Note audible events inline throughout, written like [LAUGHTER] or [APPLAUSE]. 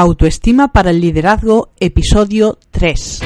Autoestima para el Liderazgo, episodio 3.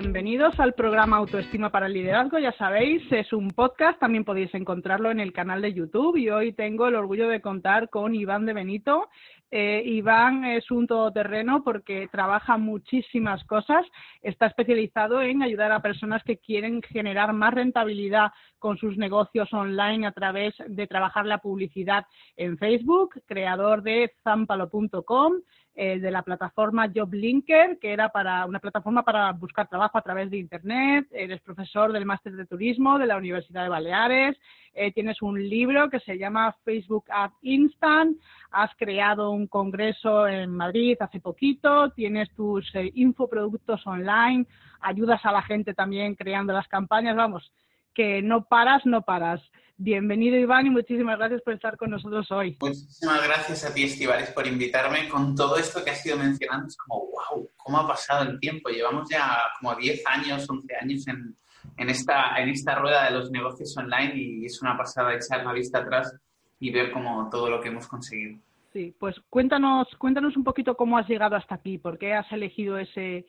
Bienvenidos al programa Autoestima para el Liderazgo. Ya sabéis, es un podcast, también podéis encontrarlo en el canal de YouTube y hoy tengo el orgullo de contar con Iván de Benito. Eh, Iván es un todoterreno porque trabaja muchísimas cosas, está especializado en ayudar a personas que quieren generar más rentabilidad con sus negocios online a través de trabajar la publicidad en Facebook, creador de zampalo.com, eh, de la plataforma JobLinker, que era para una plataforma para buscar trabajo a través de Internet. Eres profesor del máster de turismo de la Universidad de Baleares. Eh, tienes un libro que se llama Facebook Ad Instant. Has creado un congreso en Madrid hace poquito. Tienes tus eh, infoproductos online. Ayudas a la gente también creando las campañas. Vamos, que no paras, no paras. Bienvenido Iván y muchísimas gracias por estar con nosotros hoy. Muchísimas gracias a ti Estivales por invitarme con todo esto que has ido mencionando. Es como, wow, ¿cómo ha pasado el tiempo? Llevamos ya como 10 años, 11 años en, en, esta, en esta rueda de los negocios online y es una pasada echar la vista atrás y ver como todo lo que hemos conseguido. Sí, pues cuéntanos, cuéntanos un poquito cómo has llegado hasta aquí, por qué has elegido ese,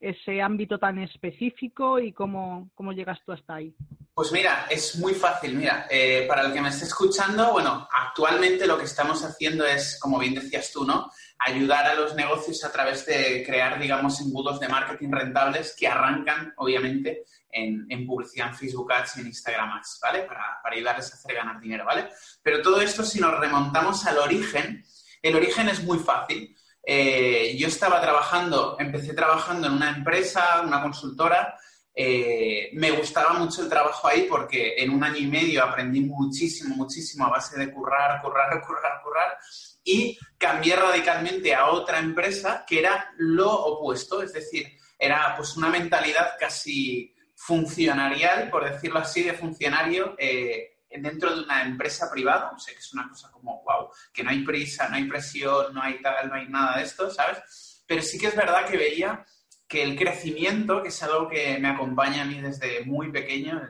ese ámbito tan específico y cómo, cómo llegas tú hasta ahí. Pues mira, es muy fácil. Mira, eh, para el que me esté escuchando, bueno, actualmente lo que estamos haciendo es, como bien decías tú, ¿no? Ayudar a los negocios a través de crear, digamos, embudos de marketing rentables que arrancan, obviamente, en, publicidad en Facebook Ads y en Instagram Ads, ¿vale? Para, para ayudarles a hacer ganar dinero, ¿vale? Pero todo esto, si nos remontamos al origen, el origen es muy fácil. Eh, yo estaba trabajando, empecé trabajando en una empresa, una consultora, eh, me gustaba mucho el trabajo ahí porque en un año y medio aprendí muchísimo, muchísimo a base de currar, currar, [LAUGHS] currar, currar. Y cambié radicalmente a otra empresa que era lo opuesto, es decir, era pues una mentalidad casi funcionarial, por decirlo así, de funcionario eh, dentro de una empresa privada, o sea, que es una cosa como, wow, que no hay prisa, no hay presión, no hay tal, no hay nada de esto, ¿sabes? Pero sí que es verdad que veía que el crecimiento, que es algo que me acompaña a mí desde muy pequeño,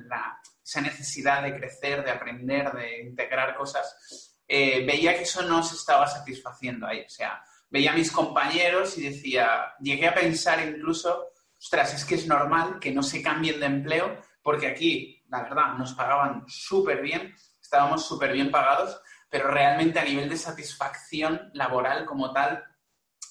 esa necesidad de crecer, de aprender, de integrar cosas, eh, veía que eso no se estaba satisfaciendo ahí. O sea, veía a mis compañeros y decía, llegué a pensar incluso, ostras, es que es normal que no se cambien de empleo, porque aquí, la verdad, nos pagaban súper bien, estábamos súper bien pagados, pero realmente a nivel de satisfacción laboral como tal,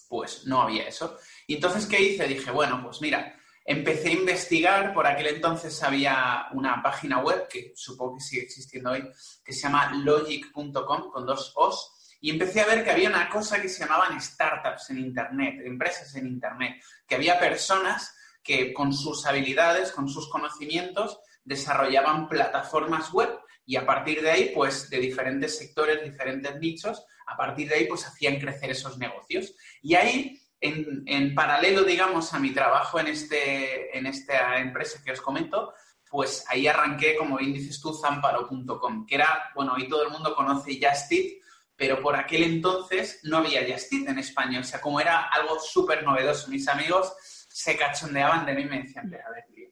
pues no había eso. Y entonces, ¿qué hice? Dije, bueno, pues mira, empecé a investigar, por aquel entonces había una página web que supongo que sigue existiendo hoy, que se llama logic.com con dos O's, y empecé a ver que había una cosa que se llamaban startups en Internet, empresas en Internet, que había personas que con sus habilidades, con sus conocimientos, desarrollaban plataformas web y a partir de ahí, pues de diferentes sectores, diferentes nichos, a partir de ahí, pues hacían crecer esos negocios. Y ahí en, paralelo, digamos, a mi trabajo en, este, en esta empresa que os comento, pues ahí arranqué, como bien dices tú, zamparo.com, que era, bueno, hoy todo el mundo conoce Justit, pero por aquel entonces no había Justit en España. O sea, como era algo súper novedoso, mis amigos se cachondeaban de mí y me decían, a ver, tío,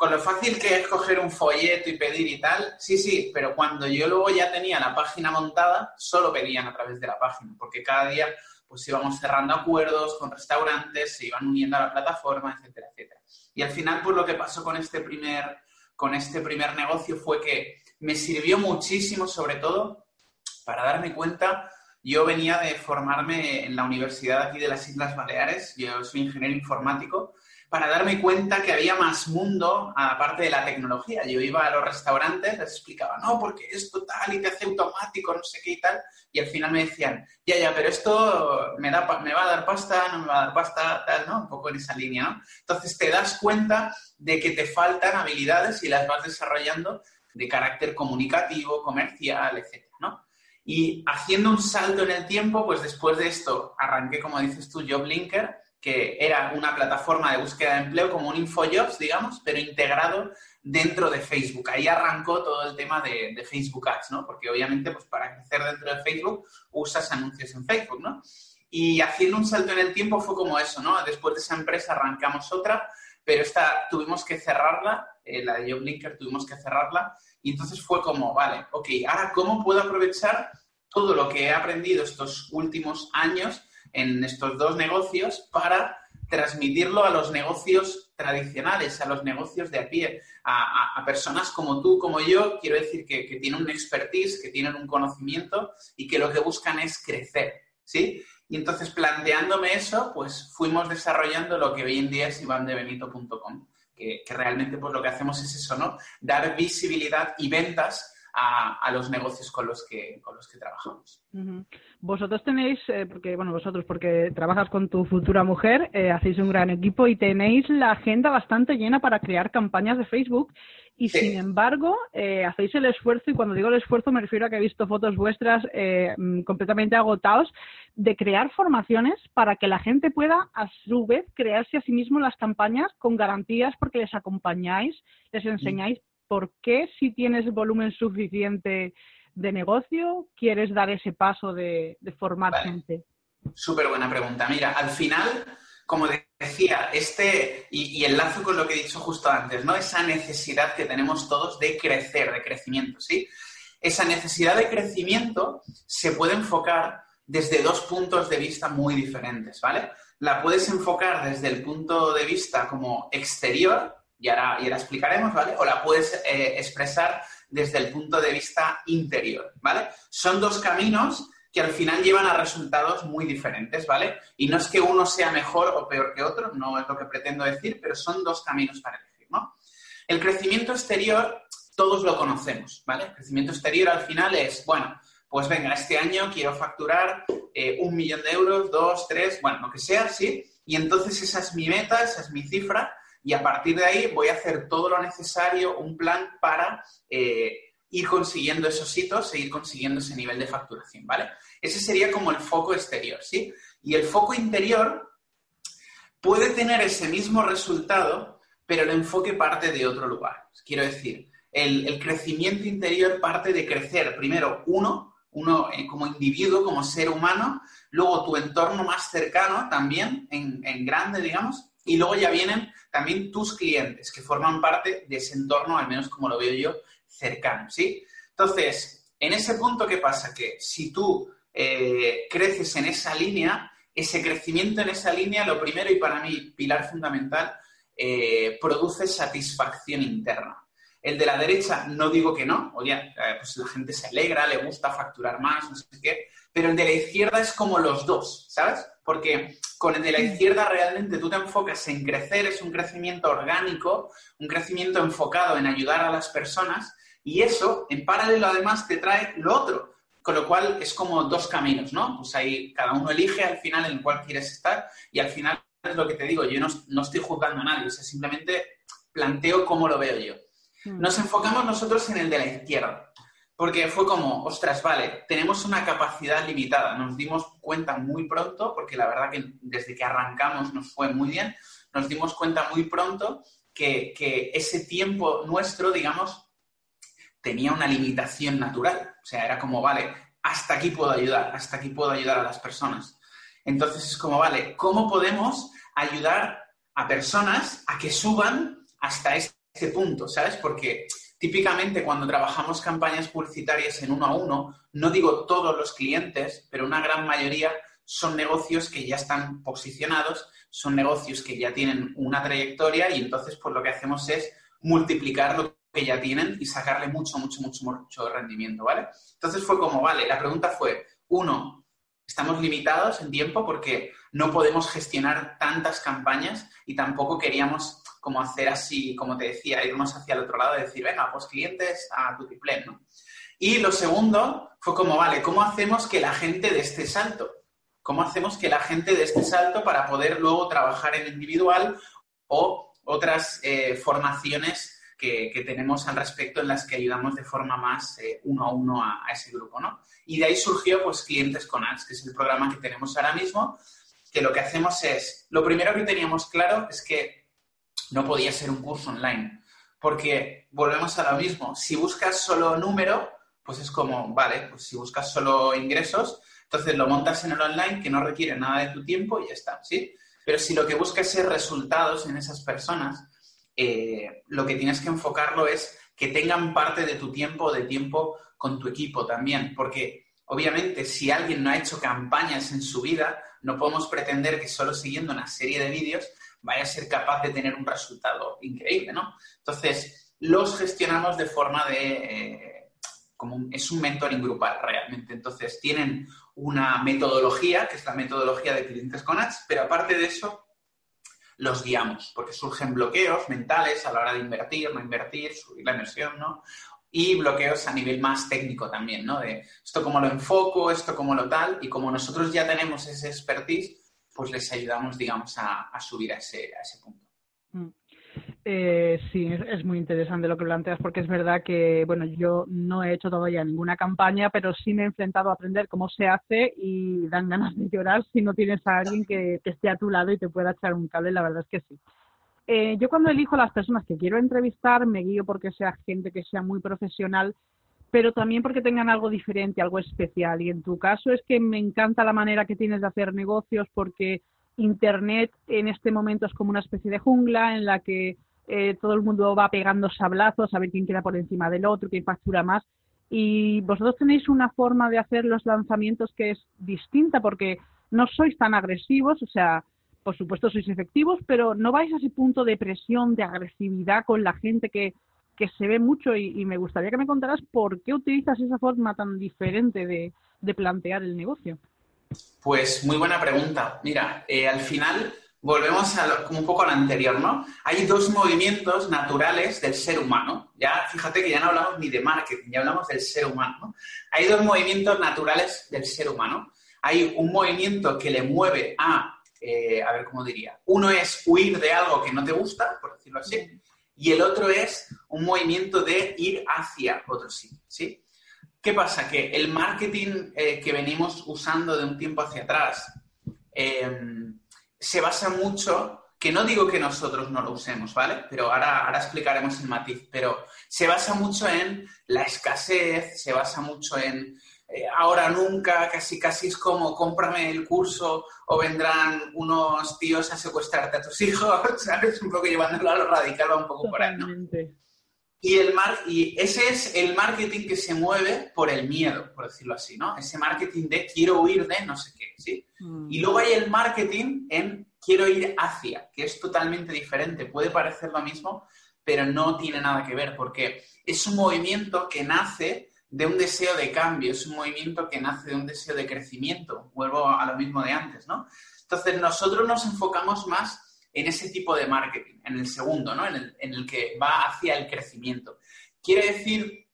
con lo fácil que es coger un folleto y pedir y tal, sí, sí, pero cuando yo luego ya tenía la página montada, solo pedían a través de la página, porque cada día pues íbamos cerrando acuerdos con restaurantes, se iban uniendo a la plataforma, etcétera, etcétera. Y al final, pues lo que pasó con este primer, con este primer negocio fue que me sirvió muchísimo, sobre todo, para darme cuenta. Yo venía de formarme en la Universidad aquí de las Islas Baleares, yo soy ingeniero informático, para darme cuenta que había más mundo aparte de la tecnología. Yo iba a los restaurantes, les explicaba, no, porque esto tal y te hace automático, no sé qué y tal, y al final me decían, ya, ya, pero esto me, da, me va a dar pasta, no me va a dar pasta, tal, ¿no? Un poco en esa línea, ¿no? Entonces te das cuenta de que te faltan habilidades y las vas desarrollando de carácter comunicativo, comercial, etcétera, ¿no? Y haciendo un salto en el tiempo, pues después de esto arranqué, como dices tú, JobLinker, que era una plataforma de búsqueda de empleo como un InfoJobs, digamos, pero integrado dentro de Facebook. Ahí arrancó todo el tema de, Facebook Ads, ¿no? Porque obviamente, pues para crecer dentro de Facebook, usas anuncios en Facebook, ¿no? Y haciendo un salto en el tiempo fue como eso, ¿no? Después de esa empresa arrancamos otra, pero esta tuvimos que cerrarla, eh, la de JobLinker tuvimos que cerrarla, y entonces fue como, vale, ok, ahora cómo puedo aprovechar todo lo que he aprendido estos últimos años en estos dos negocios para transmitirlo a los negocios tradicionales, a los negocios de a pie, a, personas como tú, como yo, quiero decir que, que, tienen un expertise, que tienen un conocimiento y que lo que buscan es crecer, ¿sí? Y entonces, planteándome eso, pues fuimos desarrollando lo que hoy en día es ivandebenito.com, que, que realmente pues lo que hacemos es eso, ¿no? Dar visibilidad y ventas a, los negocios con los que, con los que trabajamos. Vosotros tenéis, eh, porque, bueno, vosotros, porque trabajas con tu futura mujer, eh, hacéis un gran equipo y tenéis la agenda bastante llena para crear campañas de Facebook. Y sin embargo eh, hacéis el esfuerzo, y cuando digo el esfuerzo me refiero a que he visto fotos vuestras mm, completamente agotados, de crear formaciones para que la gente pueda a su vez crearse a sí mismo las campañas con garantías porque les acompañáis, les enseñáis ¿por qué si tienes volumen suficiente de negocio quieres dar ese paso de, formar gente? Súper buena pregunta. Mira, al final, como decía, este, y, y, enlazo con lo que he dicho justo antes, ¿no? Esa necesidad que tenemos todos de crecer, de crecimiento, ¿sí? Esa necesidad de crecimiento se puede enfocar desde dos puntos de vista muy diferentes, ¿vale? La puedes enfocar desde el punto de vista como exterior, y ahora, y explicaremos, ¿vale? O la puedes eh, expresar desde el punto de vista interior, ¿vale? Son dos caminos que al final llevan a resultados muy diferentes, ¿vale? Y no es que uno sea mejor o peor que otro, no es lo que pretendo decir, pero son dos caminos para elegir, ¿no? El crecimiento exterior, todos lo conocemos, ¿vale? El crecimiento exterior al final es, bueno, pues venga, este año quiero facturar eh, un millón de euros, dos, tres, bueno, lo que sea, ¿sí? Y entonces esa es mi meta, esa es mi cifra, y a partir de ahí voy a hacer todo lo necesario, un plan para eh, ir consiguiendo esos hitos e ir consiguiendo ese nivel de facturación, ¿vale? Ese sería como el foco exterior, ¿sí? Y el foco interior puede tener ese mismo resultado, pero el enfoque parte de otro lugar. Quiero decir, el, crecimiento interior parte de crecer primero uno, uno eh, como individuo, como ser humano, luego tu entorno más cercano también, en grande, digamos, y luego ya vienen también tus clientes, que forman parte de ese entorno, al menos como lo veo yo, cercano, ¿sí? Entonces, en ese punto, ¿qué pasa? Que si tú eh, creces en esa línea, ese crecimiento en esa línea, lo primero y para mí pilar fundamental, eh, produce satisfacción interna. El de la derecha no digo que no, oye, eh, pues la gente se alegra, le gusta facturar más, no sé qué, pero el de la izquierda es como los dos, ¿sabes? Porque con el de la izquierda realmente tú te enfocas en crecer, es un crecimiento orgánico, un crecimiento enfocado en ayudar a las personas y eso, en paralelo además, te trae lo otro. Con lo cual es como dos caminos, ¿no? Pues ahí cada uno elige al final en el cual quieres estar y al final es lo que te digo, yo no, estoy juzgando a nadie, o sea, simplemente planteo cómo lo veo yo. Hmm. Nos enfocamos nosotros en el de la izquierda. Porque fue como, ostras, vale, tenemos una capacidad limitada. Nos dimos cuenta muy pronto, porque la verdad que desde que arrancamos nos fue muy bien, nos dimos cuenta muy pronto que, ese tiempo nuestro, digamos, tenía una limitación natural. O sea, era como, vale, hasta aquí puedo ayudar, hasta aquí puedo ayudar a las personas. Entonces es como, vale, ¿cómo podemos ayudar a personas a que suban hasta este punto? ¿Sabes? Porque Típicamente cuando trabajamos campañas publicitarias en uno a uno, no digo todos los clientes, pero una gran mayoría son negocios que ya están posicionados, son negocios que ya tienen una trayectoria y entonces pues lo que hacemos es multiplicar lo que ya tienen y sacarle mucho, mucho, mucho, mucho rendimiento, ¿vale? Entonces fue como, vale, la pregunta fue, uno, estamos limitados en tiempo porque no podemos gestionar tantas campañas y tampoco queríamos como hacer así, como te decía, irnos hacia el otro lado y decir, venga, pues clientes a tu triple, ¿no? Y lo segundo fue como, vale, ¿cómo hacemos que la gente de este salto? ¿Cómo hacemos que la gente de este salto para poder luego trabajar en individual o otras eh, formaciones que, tenemos al respecto en las que ayudamos de forma más eh, uno a uno a, a, ese grupo, ¿no? Y de ahí surgió, pues, Clientes con Ads, que es el programa que tenemos ahora mismo, que lo que hacemos es, lo primero que teníamos claro es que no podía ser un curso online, Porque volvemos a lo mismo. Si buscas solo número, pues es como, vale, pues si buscas solo ingresos, entonces lo montas en el online que no requiere nada de tu tiempo y ya está, ¿sí? Pero si lo que buscas es resultados en esas personas, eh, lo que tienes que enfocarlo es que tengan parte de tu tiempo de tiempo con tu equipo también, porque obviamente si alguien no ha hecho campañas en su vida, no podemos pretender que solo siguiendo una serie de vídeos vaya a ser capaz de tener un resultado increíble, ¿no? Entonces, los gestionamos de forma de... Eh, como es un mentoring grupal realmente. Entonces, tienen una metodología, que es la metodología de clientes con ads, pero aparte de eso, los guiamos, porque surgen bloqueos mentales a la hora de invertir, no invertir, subir la inversión, ¿no? Y bloqueos a nivel más técnico también, ¿no? De esto cómo lo enfoco, esto cómo lo tal, y como nosotros ya tenemos ese expertise, pues les ayudamos, digamos, a, subir a ese, punto. Mm. Eh, sí, es, muy interesante lo que planteas porque es verdad que, bueno, yo no he hecho todavía ninguna campaña, pero sí me he enfrentado a aprender cómo se hace y dan ganas de llorar si no tienes a alguien que, esté a tu lado y te pueda echar un cable, la verdad es que sí. Eh, yo cuando elijo las personas que quiero entrevistar me guío porque sea gente que sea muy profesional, pero también porque tengan algo diferente, algo especial. Y en tu caso es que me encanta la manera que tienes de hacer negocios porque Internet en este momento es como una especie de jungla en la que eh, todo el mundo va pegando sablazos a ver quién queda por encima del otro, quién factura más. Y vosotros tenéis una forma de hacer los lanzamientos que es distinta porque no sois tan agresivos, o sea, por supuesto sois efectivos, pero no vais a ese punto de presión, de agresividad con la gente que, que se ve mucho y, me gustaría que me contaras por qué utilizas esa forma tan diferente de, de plantear el negocio. Pues muy buena pregunta. Mira, eh, al final volvemos a como un poco a lo anterior, ¿no? Hay dos movimientos naturales del ser humano. Ya, fíjate que ya no hablamos ni de marketing, ya hablamos del ser humano. ¿no? Hay dos movimientos naturales del ser humano. Hay un movimiento que le mueve a, eh, a ver cómo diría, uno es huir de algo que no te gusta, por decirlo así, y el otro es un movimiento de ir hacia otro sitio, ¿sí? ¿Qué pasa? Que el marketing eh, que venimos usando de un tiempo hacia atrás, eh, se basa mucho, que no digo que nosotros no lo usemos, ¿vale? Pero ahora, ahora explicaremos el matiz, pero se basa mucho en la escasez, se basa mucho en eh, ahora nunca, casi casi es como cómprame el curso o vendrán unos tíos a secuestrarte a tus hijos, [LAUGHS] ¿sabes? Un poco llevándolo a lo radical, va un poco por ahí, ¿no? Y, el mar y ese es el marketing que se mueve por el miedo, por decirlo así, ¿no? Ese marketing de quiero huir de no sé qué, ¿sí? Mm. Y luego hay el marketing en quiero ir hacia, que es totalmente diferente. Puede parecer lo mismo, pero no tiene nada que ver, porque es un movimiento que nace de un deseo de cambio, es un movimiento que nace de un deseo de crecimiento. Vuelvo a lo mismo de antes, ¿no? Entonces, nosotros nos enfocamos más en ese tipo de marketing, en el segundo, ¿no? En el, que va hacia el crecimiento. ¿Quiere decir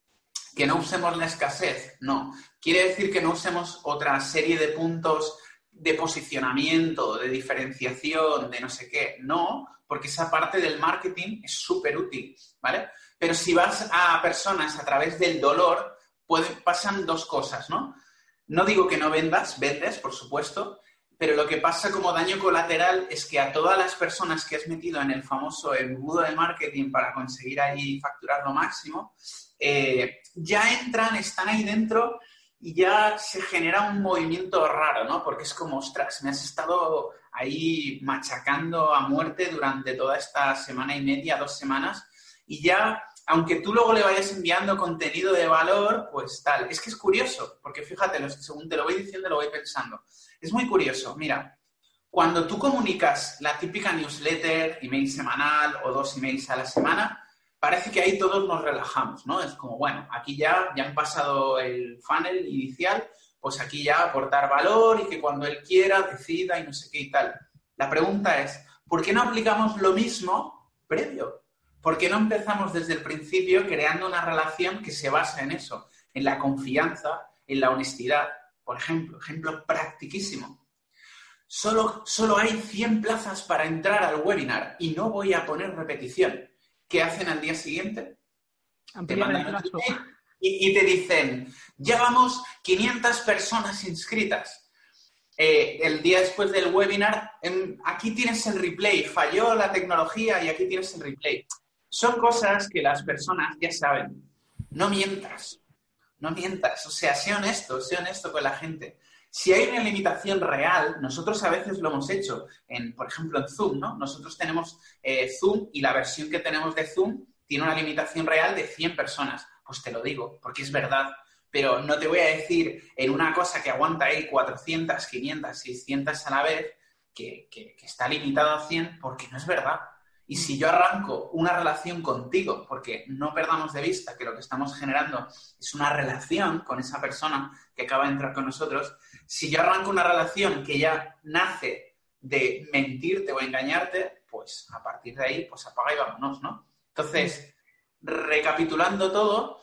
que no usemos la escasez? No. ¿Quiere decir que no usemos otra serie de puntos de posicionamiento, de diferenciación, de no sé qué? No, porque esa parte del marketing es súper útil, ¿vale? Pero si vas a personas a través del dolor, pasan dos cosas, ¿no? No digo que no vendas, vendes, por supuesto, pero lo que pasa como daño colateral es que a todas las personas que has metido en el famoso embudo de marketing para conseguir ahí facturar lo máximo, eh, ya entran, están ahí dentro y ya se genera un movimiento raro, ¿no? Porque es como, ostras, me has estado ahí machacando a muerte durante toda esta semana y media, dos semanas, y ya, aunque tú luego le vayas enviando contenido de valor, pues tal. Es que es curioso, porque fíjate, según te lo voy diciendo, lo voy pensando. Es muy curioso. Mira, cuando tú comunicas la típica newsletter, email semanal o dos emails a la semana, parece que ahí todos nos relajamos, ¿no? Es como, bueno, aquí ya, ya han pasado el funnel inicial, pues aquí ya aportar valor y que cuando él quiera decida y no sé qué y tal. La pregunta es, ¿por qué no aplicamos lo mismo previo? ¿Por qué no empezamos desde el principio creando una relación que se basa en eso, en la confianza, en la honestidad? Por ejemplo, ejemplo practiquísimo. Solo, solo hay 100 plazas para entrar al webinar y no voy a poner repetición. ¿Qué hacen al día siguiente? Te y, y, te dicen, ya vamos 500 personas inscritas. Eh, el día después del webinar, aquí tienes el replay, falló la tecnología y aquí tienes el replay. Son cosas que las personas ya saben. No mientas, no mientas, o sea, sé honesto, sé honesto con la gente. Si hay una limitación real, nosotros a veces lo hemos hecho, por ejemplo, en Zoom, ¿no? Nosotros tenemos eh, Zoom y la versión que tenemos de Zoom tiene una limitación real de 100 personas. Pues te lo digo, porque es verdad. Pero no te voy a decir en una cosa que aguanta ahí 400, 500, 600 a la vez, que, está limitado a 100, porque no es verdad. Y si yo arranco una relación contigo, porque no perdamos de vista que lo que estamos generando es una relación con esa persona que acaba de entrar con nosotros, si yo arranco una relación que ya nace de mentirte o engañarte, pues a partir de ahí, pues apaga y vámonos, ¿no? Entonces, recapitulando todo,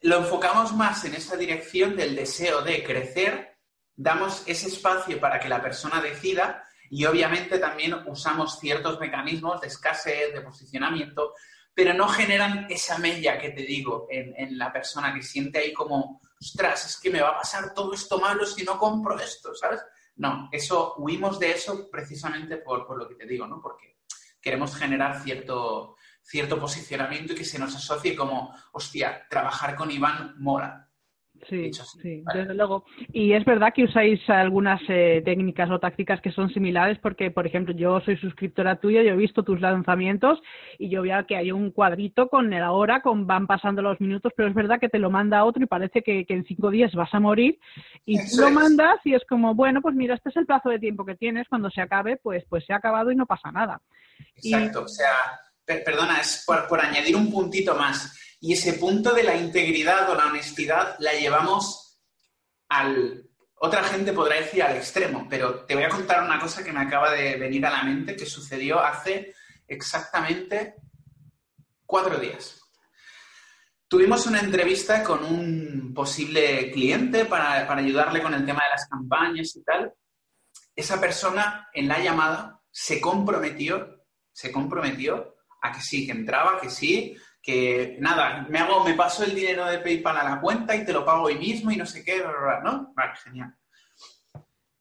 lo enfocamos más en esa dirección del deseo de crecer, damos ese espacio para que la persona decida y obviamente también usamos ciertos mecanismos de escasez, de posicionamiento, pero no generan esa mella que te digo en, la persona que siente ahí como, ostras, es que me va a pasar todo esto malo si no compro esto, ¿sabes? No, eso, huimos de eso precisamente por, por lo que te digo, ¿no? Porque queremos generar cierto, cierto posicionamiento y que se nos asocie como, hostia, trabajar con Iván mola. Sí, sí, desde luego. Y es verdad que usáis algunas eh, técnicas o tácticas que son similares porque, por ejemplo, yo soy suscriptora tuya, yo he visto tus lanzamientos y yo veo que hay un cuadrito con la hora, con van pasando los minutos, pero es verdad que te lo manda otro y parece que, en cinco días vas a morir y tú lo mandas y es como, bueno, pues mira, este es el plazo de tiempo que tienes, cuando se acabe, pues, pues se ha acabado y no pasa nada. Exacto, o sea, perdona, es por añadir un puntito más y ese punto de la integridad o la honestidad la llevamos al... Otra gente podrá decir al extremo, pero te voy a contar una cosa que me acaba de venir a la mente que sucedió hace exactamente cuatro días. Tuvimos una entrevista con un posible cliente para, para, ayudarle con el tema de las campañas y tal. Esa persona en la llamada se comprometió, se comprometió a que sí, que entraba, que sí, que nada, me hago, me paso el dinero de PayPal a la cuenta y te lo pago hoy mismo y no sé qué, ¿no? Vale, genial.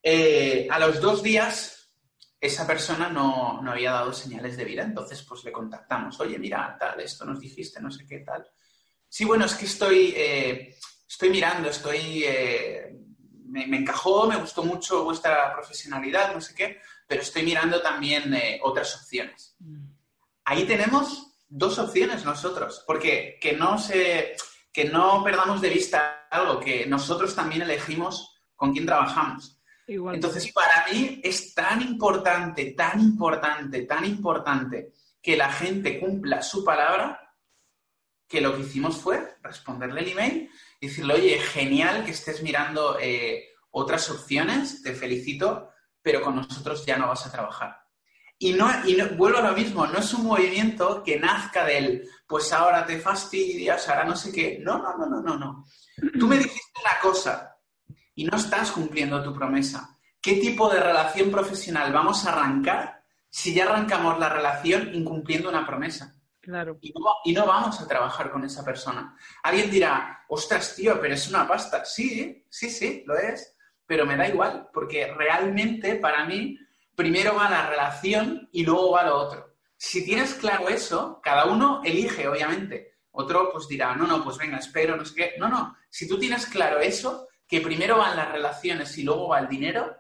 Eh, a los dos días, esa persona no, había dado señales de vida, entonces pues le contactamos, oye, mira, tal, esto nos dijiste, no sé qué, tal. Sí, bueno, es que estoy, eh, estoy mirando, estoy, eh, me, me, encajó, me gustó mucho vuestra profesionalidad, no sé qué, pero estoy mirando también otras opciones. Mm. Ahí tenemos dos opciones nosotros, porque que no, se, que no perdamos de vista algo, que nosotros también elegimos con quién trabajamos. Entonces, para mí es tan importante, tan importante, tan importante que la gente cumpla su palabra, que lo que hicimos fue responderle el email y decirle, oye, genial que estés mirando eh, otras opciones, te felicito, pero con nosotros ya no vas a trabajar. Y no, y no, vuelvo a lo mismo, no es un movimiento que nazca del, pues ahora te fastidias, ahora no sé qué. No, no, no, no, no, no. Tú me dijiste una cosa y no estás cumpliendo tu promesa. ¿Qué tipo de relación profesional vamos a arrancar si ya arrancamos la relación incumpliendo una promesa? Claro. Y no, y no vamos a trabajar con esa persona. Alguien dirá, ostras, tío, pero es una pasta. Sí, sí, sí, lo es, pero me da igual, porque realmente para mí primero va la relación y luego va lo otro. Si tienes claro eso, cada uno elige, obviamente. Otro pues dirá, no, no, pues venga, espero, no sé qué. No, no. Si tú tienes claro eso, que primero van las relaciones y luego va el dinero,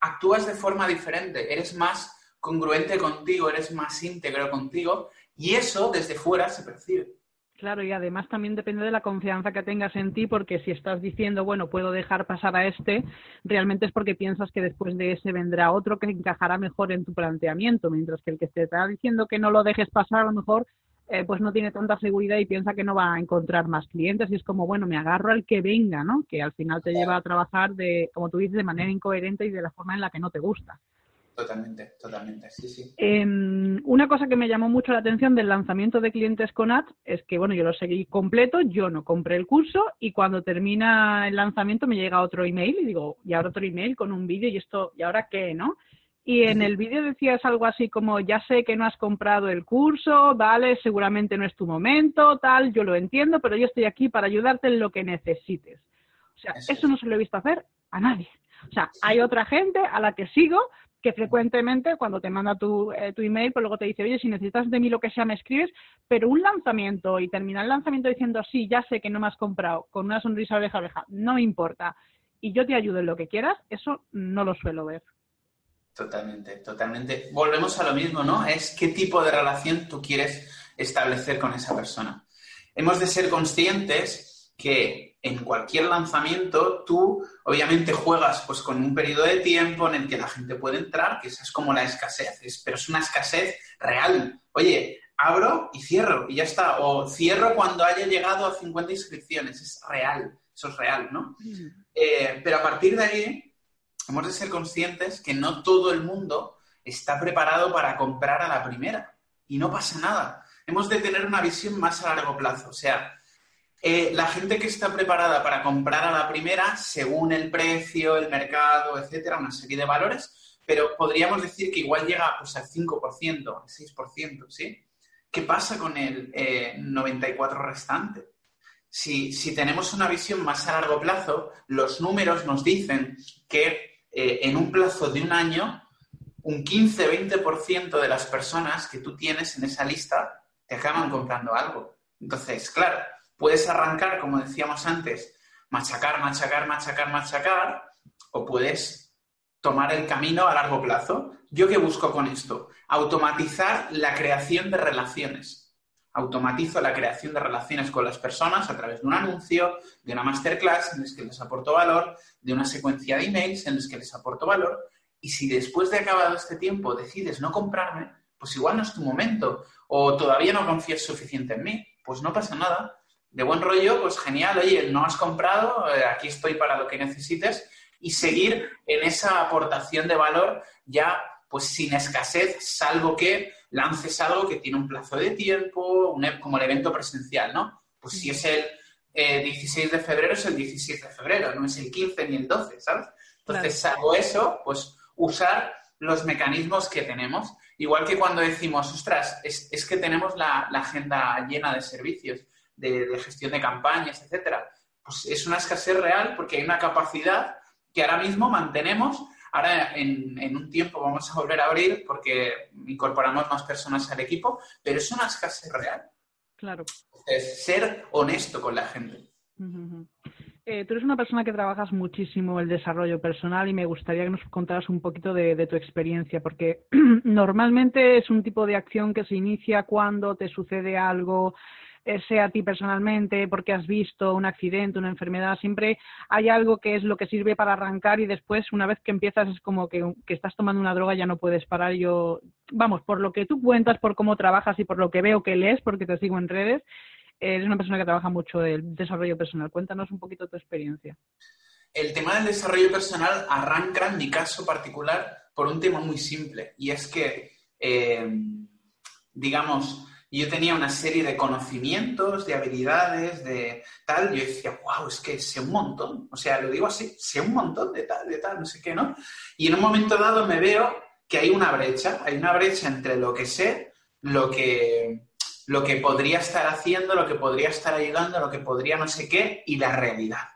actúas de forma diferente. Eres más congruente contigo, eres más íntegro contigo y eso desde fuera se percibe. Claro, y además también depende de la confianza que tengas en ti, porque si estás diciendo, bueno, puedo dejar pasar a este, realmente es porque piensas que después de ese vendrá otro que encajará mejor en tu planteamiento, mientras que el que te está diciendo que no lo dejes pasar, a lo mejor eh, pues no tiene tanta seguridad y piensa que no va a encontrar más clientes y es como, bueno, me agarro al que venga, ¿no? Que al final te lleva a trabajar de, como tú dices, de manera incoherente y de la forma en la que no te gusta. Totalmente, totalmente, sí, sí. Em, una cosa que me llamó mucho la atención del lanzamiento de clientes con ads es que, bueno, yo lo seguí completo, yo no compré el curso y cuando termina el lanzamiento me llega otro email y digo, y ahora otro email con un vídeo y esto, ¿y ahora qué, no? Y en el vídeo decías algo así como, ya sé que no has comprado el curso, vale, seguramente no es tu momento, tal, yo lo entiendo, pero yo estoy aquí para ayudarte en lo que necesites. O sea, eso no se lo he visto hacer a nadie. O sea, hay otra gente a la que sigo que frecuentemente cuando te manda tu, eh, tu email, pues luego te dice, oye, si necesitas de mí lo que sea, me escribes, pero un lanzamiento y terminar el lanzamiento diciendo, sí, ya sé que no me has comprado, con una sonrisa oreja oreja, no me importa, y yo te ayudo en lo que quieras, eso no lo suelo ver. Totalmente, totalmente. Volvemos a lo mismo, ¿no? Es qué tipo de relación tú quieres establecer con esa persona. Hemos de ser conscientes que en cualquier lanzamiento tú obviamente juegas pues con un periodo de tiempo en el que la gente puede entrar, que esa es como la escasez, pero es una escasez real. Oye, abro y cierro y ya está. O cierro cuando haya llegado a 50 inscripciones. Es real, eso es real, ¿no? Mm. Eh, pero a partir de ahí hemos de ser conscientes que no todo el mundo está preparado para comprar a la primera y no pasa nada. Hemos de tener una visión más a largo plazo. O sea, eh, la gente que está preparada para comprar a la primera, según el precio, el mercado, etcétera, una serie de valores, pero podríamos decir que igual llega pues, al 5%, al 6%, ¿sí? ¿Qué pasa con el 94 eh, restante? Si, si, tenemos una visión más a largo plazo, los números nos dicen que eh, en un plazo de un año, un 15-20% de las personas que tú tienes en esa lista te acaban comprando algo. Entonces, claro, puedes arrancar, como decíamos antes, machacar, machacar, machacar, machacar, o puedes tomar el camino a largo plazo. ¿Yo qué busco con esto? Automatizar la creación de relaciones automatizo la creación de relaciones con las personas a través de un anuncio, de una masterclass en las que les aporto valor, de una secuencia de emails en las que les aporto valor. Y si después de acabado este tiempo decides no comprarme, pues igual no es tu momento o todavía no confías suficiente en mí, pues no pasa nada. De buen rollo, pues genial, oye, no has comprado, eh, aquí estoy para lo que necesites y seguir en esa aportación de valor ya pues sin escasez, salvo que lances algo que tiene un plazo de tiempo, e, como el evento presencial, ¿no? Pues si es el 16 eh, de febrero, es el 16 de febrero, no es el 15 ni el 12, ¿sabes? Entonces, salvo eso, pues usar los mecanismos que tenemos. Igual que cuando decimos, ostras, es, que tenemos la, agenda llena de servicios, de, de, gestión de campañas, etcétera. Pues es una escasez real porque hay una capacidad que ahora mismo mantenemos Ahora, en, un tiempo vamos a volver a abrir porque incorporamos más personas al equipo, pero es una escasez real. Claro. Es ser honesto con la gente. Eh, tú eres una persona que trabajas muchísimo el desarrollo personal y me gustaría que nos contaras un poquito de, tu experiencia, porque [CLEARS THROAT] normalmente es un tipo de acción que se inicia cuando te sucede algo sea a ti personalmente, porque has visto un accidente, una enfermedad, siempre hay algo que es lo que sirve para arrancar y después, una vez que empiezas, es como que, estás tomando una droga, ya no puedes parar. Yo, vamos, por lo que tú cuentas, por cómo trabajas y por lo que veo que lees, porque te sigo en redes, eres una persona que trabaja mucho el desarrollo personal. Cuéntanos un poquito tu experiencia. El tema del desarrollo personal arranca, en mi caso particular, por un tema muy simple, y es que, eh, digamos, y yo tenía una serie de conocimientos, de habilidades, de tal. Yo decía, wow, es que sé un montón. O sea, lo digo así, sé un montón de tal, de tal, no sé qué, ¿no? Y en un momento dado me veo que hay una brecha, hay una brecha entre lo que sé, lo que, lo que podría estar haciendo, lo que podría estar ayudando, lo que podría no sé qué, y la realidad.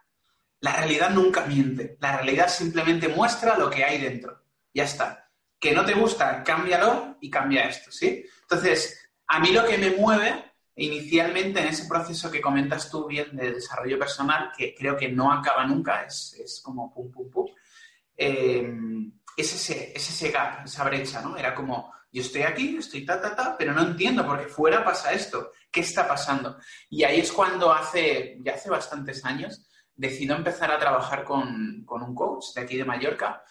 La realidad nunca miente. La realidad simplemente muestra lo que hay dentro. Ya está. Que no te gusta, cámbialo y cambia esto, ¿sí? Entonces, a mí lo que me mueve inicialmente en ese proceso que comentas tú bien de desarrollo personal, que creo que no acaba nunca, es, como pum, pum, pum, eh, es, ese, ese gap, esa brecha, ¿no? Era como, yo estoy aquí, estoy ta, ta, ta, pero no entiendo porque fuera pasa esto, ¿qué está pasando? Y ahí es cuando hace, ya hace bastantes años, decido empezar a trabajar con, con un coach de aquí de Mallorca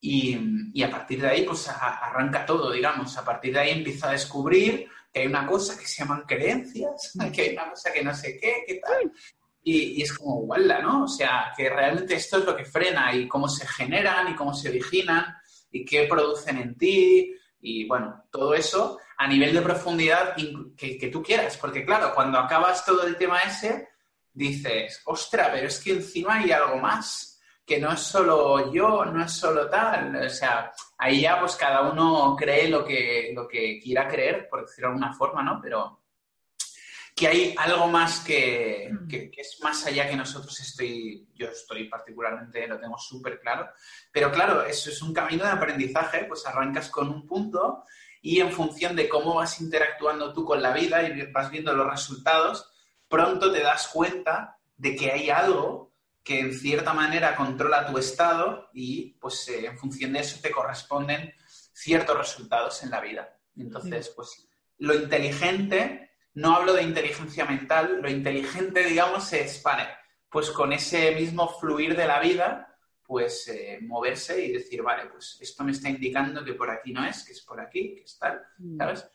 y, y, a partir de ahí pues arranca todo, digamos, a partir de ahí empiezo a descubrir que hay una cosa que se llaman creencias, [LAUGHS] que hay una cosa que no sé qué, qué tal. Y, es como, igual, ¿no? O sea, que realmente esto es lo que frena y cómo se generan y cómo se originan y qué producen en ti y bueno, todo eso a nivel de profundidad que, que tú quieras, porque claro, cuando acabas todo el tema ese, dices, ostra, pero es que encima hay algo más que no es solo yo, no es solo tal. O sea, ahí ya pues cada uno cree lo que, lo que quiera creer, por decirlo de alguna forma, ¿no? Pero, que hay algo más que, que, es más allá que nosotros estoy, yo estoy particularmente, lo tengo súper claro, pero claro, eso es un camino de aprendizaje, pues arrancas con un punto y en función de cómo vas interactuando tú con la vida y vas viendo los resultados, pronto te das cuenta de que hay algo que en cierta manera controla tu estado y pues eh, en función de eso te corresponden ciertos resultados en la vida. Entonces, pues lo inteligente no hablo de inteligencia mental, lo inteligente, digamos, es, vale, pues con ese mismo fluir de la vida, pues eh, moverse y decir, vale, pues esto me está indicando que por aquí no es, que es por aquí, que es tal, mm. ¿sabes?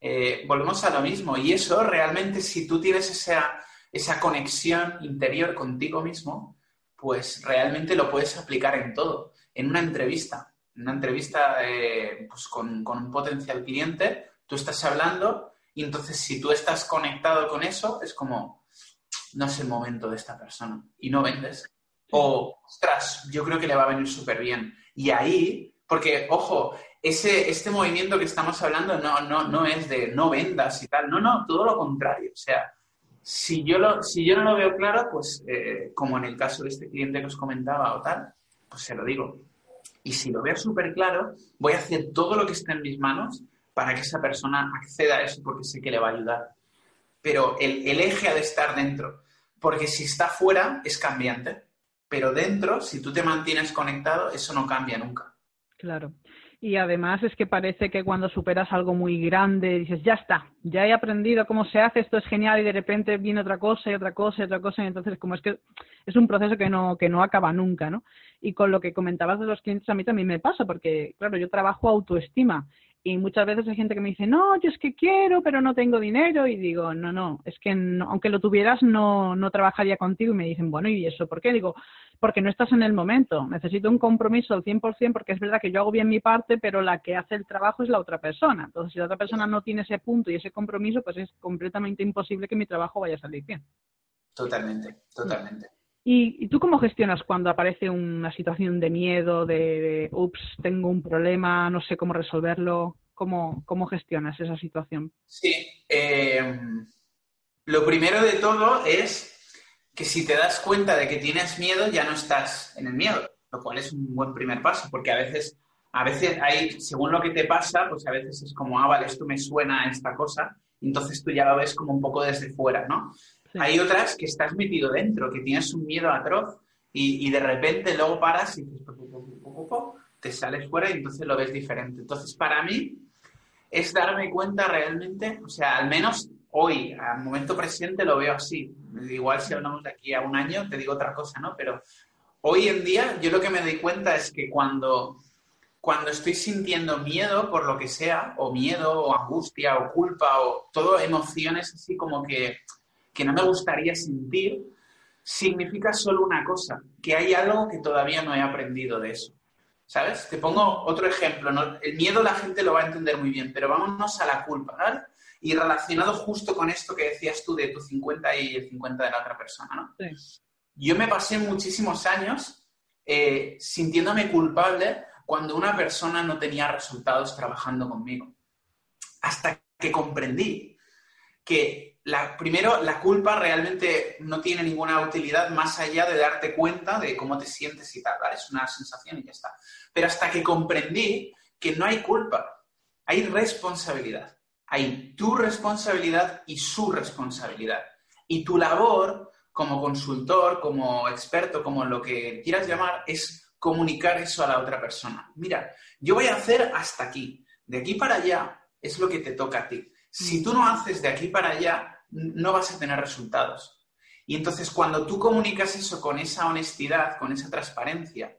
Eh, volvemos a lo mismo y eso realmente si tú tienes esa, esa conexión interior contigo mismo, pues realmente lo puedes aplicar en todo. En una entrevista, en una entrevista eh, pues con, con un potencial cliente, tú estás hablando y entonces, si tú estás conectado con eso, es como, no es el momento de esta persona y no vendes. O, ostras, yo creo que le va a venir súper bien. Y ahí, porque, ojo, ese, este movimiento que estamos hablando no, no, no es de no vendas y tal. No, no, todo lo contrario. O sea, si yo, lo, si yo no lo veo claro, pues eh, como en el caso de este cliente que os comentaba o tal, pues se lo digo. Y si lo veo súper claro, voy a hacer todo lo que esté en mis manos para que esa persona acceda a eso porque sé que le va a ayudar. Pero el, eje ha de estar dentro, porque si está fuera es cambiante, pero dentro, si tú te mantienes conectado, eso no cambia nunca. Claro. Y además es que parece que cuando superas algo muy grande dices, ya está, ya he aprendido cómo se hace, esto es genial y de repente viene otra cosa y otra cosa y otra cosa y entonces como es que es un proceso que no, que no acaba nunca, ¿no? Y con lo que comentabas de los clientes a mí también me pasa porque, claro, yo trabajo autoestima y muchas veces hay gente que me dice, no, yo es que quiero, pero no tengo dinero. Y digo, no, no, es que aunque lo tuvieras, no, no trabajaría contigo. Y me dicen, bueno, ¿y eso por qué? Digo, porque no estás en el momento. Necesito un compromiso al 100% porque es verdad que yo hago bien mi parte, pero la que hace el trabajo es la otra persona. Entonces, si la otra persona no tiene ese punto y ese compromiso, pues es completamente imposible que mi trabajo vaya a salir bien. Totalmente, totalmente. ¿Y, tú cómo gestionas cuando aparece una situación de miedo, de, ups, tengo un problema, no sé cómo resolverlo? ¿Cómo, cómo gestionas esa situación? Sí, eh, lo primero de todo es que si te das cuenta de que tienes miedo, ya no estás en el miedo, lo cual es un buen primer paso, porque a veces, a veces hay, según lo que te pasa, pues a veces es como, ah, vale, esto me suena esta cosa, entonces tú ya lo ves como un poco desde fuera, ¿no? Hay otras que estás metido dentro, que tienes un miedo atroz y, de repente luego paras y dices, te sales fuera y entonces lo ves diferente. Entonces, para mí es darme cuenta realmente, o sea, al menos hoy, al momento presente, lo veo así. Igual si hablamos de aquí a un año, te digo otra cosa, ¿no? Pero hoy en día yo lo que me doy cuenta es que cuando, cuando estoy sintiendo miedo por lo que sea, o miedo, o angustia, o culpa, o todo emociones así como que que no me gustaría sentir, significa solo una cosa, que hay algo que todavía no he aprendido de eso. ¿Sabes? Te pongo otro ejemplo. El miedo la gente lo va a entender muy bien, pero vámonos a la culpa, ¿vale? Y relacionado justo con esto que decías tú de tu 50 y el 50 de la otra persona, ¿no? Yo me pasé muchísimos años eh, sintiéndome culpable cuando una persona no tenía resultados trabajando conmigo. Hasta que comprendí que primero, la culpa realmente no tiene ninguna utilidad más allá de darte cuenta de cómo te sientes y tal. Es una sensación y ya está. Pero hasta que comprendí que no hay culpa, hay responsabilidad. Hay tu responsabilidad y su responsabilidad. Y tu labor como consultor, como experto, como lo que quieras llamar, es comunicar eso a la otra persona. Mira, yo voy a hacer hasta aquí. De aquí para allá es lo que te toca a ti. Si tú no haces de aquí para allá, no vas a tener resultados. Y entonces cuando tú comunicas eso con esa honestidad, con esa transparencia,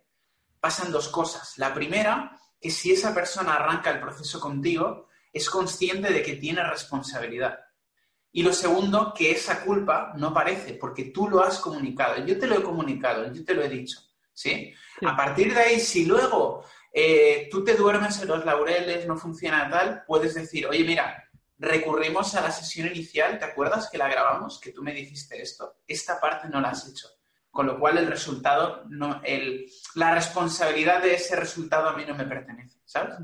pasan dos cosas. La primera, que si esa persona arranca el proceso contigo, es consciente de que tiene responsabilidad. Y lo segundo, que esa culpa no aparece, porque tú lo has comunicado. Yo te lo he comunicado, yo te lo he dicho. ¿sí? A partir de ahí, si luego eh, tú te duermes en los laureles, no funciona tal, puedes decir, oye, mira, recurrimos a la sesión inicial, ¿te acuerdas que la grabamos? Que tú me dijiste esto. Esta parte no la has hecho. Con lo cual el resultado, no, el, la responsabilidad de ese resultado a mí no me pertenece, ¿sabes?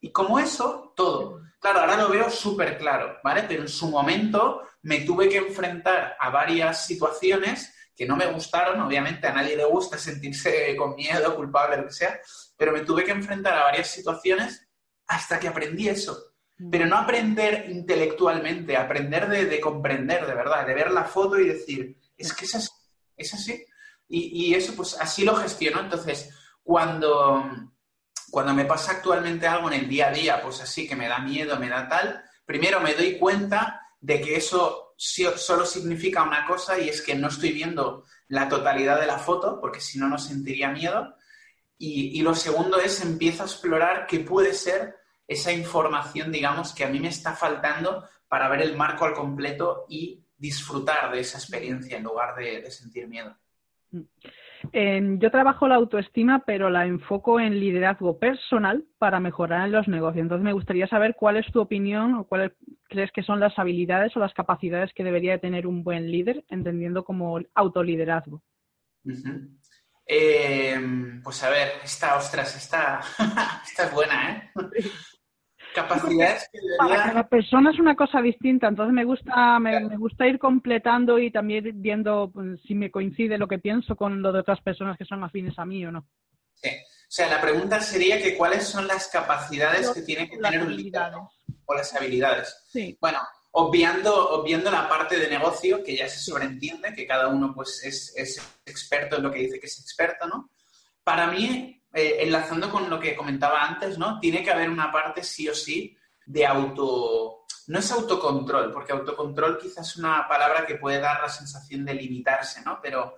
Y como eso, todo. Claro, ahora lo veo súper claro, ¿vale? Pero en su momento me tuve que enfrentar a varias situaciones que no me gustaron, obviamente a nadie le gusta sentirse con miedo, culpable, lo que sea, pero me tuve que enfrentar a varias situaciones hasta que aprendí eso. Pero no aprender intelectualmente, aprender de, comprender, de verdad, de ver la foto y decir, es que es así, es así. Y, y eso, pues así lo gestiono. Entonces, cuando, cuando me pasa actualmente algo en el día a día, pues así que me da miedo, me da tal, primero me doy cuenta de que eso solo significa una cosa y es que no estoy viendo la totalidad de la foto, porque si no, no sentiría miedo. Y, lo segundo es empiezo a explorar qué puede ser esa información, digamos, que a mí me está faltando para ver el marco al completo y disfrutar de esa experiencia en lugar de sentir miedo. Yo trabajo la autoestima, pero la enfoco en liderazgo personal para mejorar en los negocios. Entonces, me gustaría saber cuál es tu opinión o cuáles crees que son las habilidades o las capacidades que debería tener un buen líder, entendiendo como autoliderazgo. Eh, pues a ver, esta, ostras, esta, [LAUGHS] esta es buena, ¿eh? Capacidades que Para cada persona es una cosa distinta, entonces me gusta, me, gusta ir completando y también viendo pues, si me coincide lo que pienso con lo de otras personas que son afines a mí o no. Sí. O sea, la pregunta sería que cuáles son las capacidades que tiene que tener un líder o las habilidades. Sí. Bueno, obviando, obviando la parte de negocio, que ya se sobreentiende, que cada uno pues es, es experto en lo que dice que es experto, ¿no? Para mí, eh, enlazando con lo que comentaba antes, ¿no? Tiene que haber una parte sí o sí de auto... No es autocontrol, porque autocontrol quizás es una palabra que puede dar la sensación de limitarse, ¿no? Pero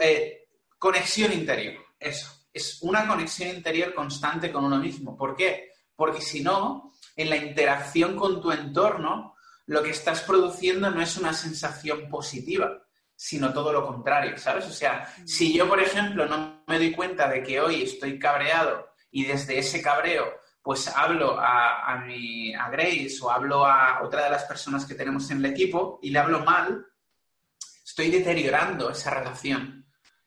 eh, conexión interior, eso. Es una conexión interior constante con uno mismo. ¿Por qué? Porque si no, en la interacción con tu entorno, lo que estás produciendo no es una sensación positiva, sino todo lo contrario, ¿sabes? O sea, si yo, por ejemplo, no me doy cuenta de que hoy estoy cabreado y desde ese cabreo pues hablo a, a, mi, a Grace o hablo a otra de las personas que tenemos en el equipo y le hablo mal, estoy deteriorando esa relación.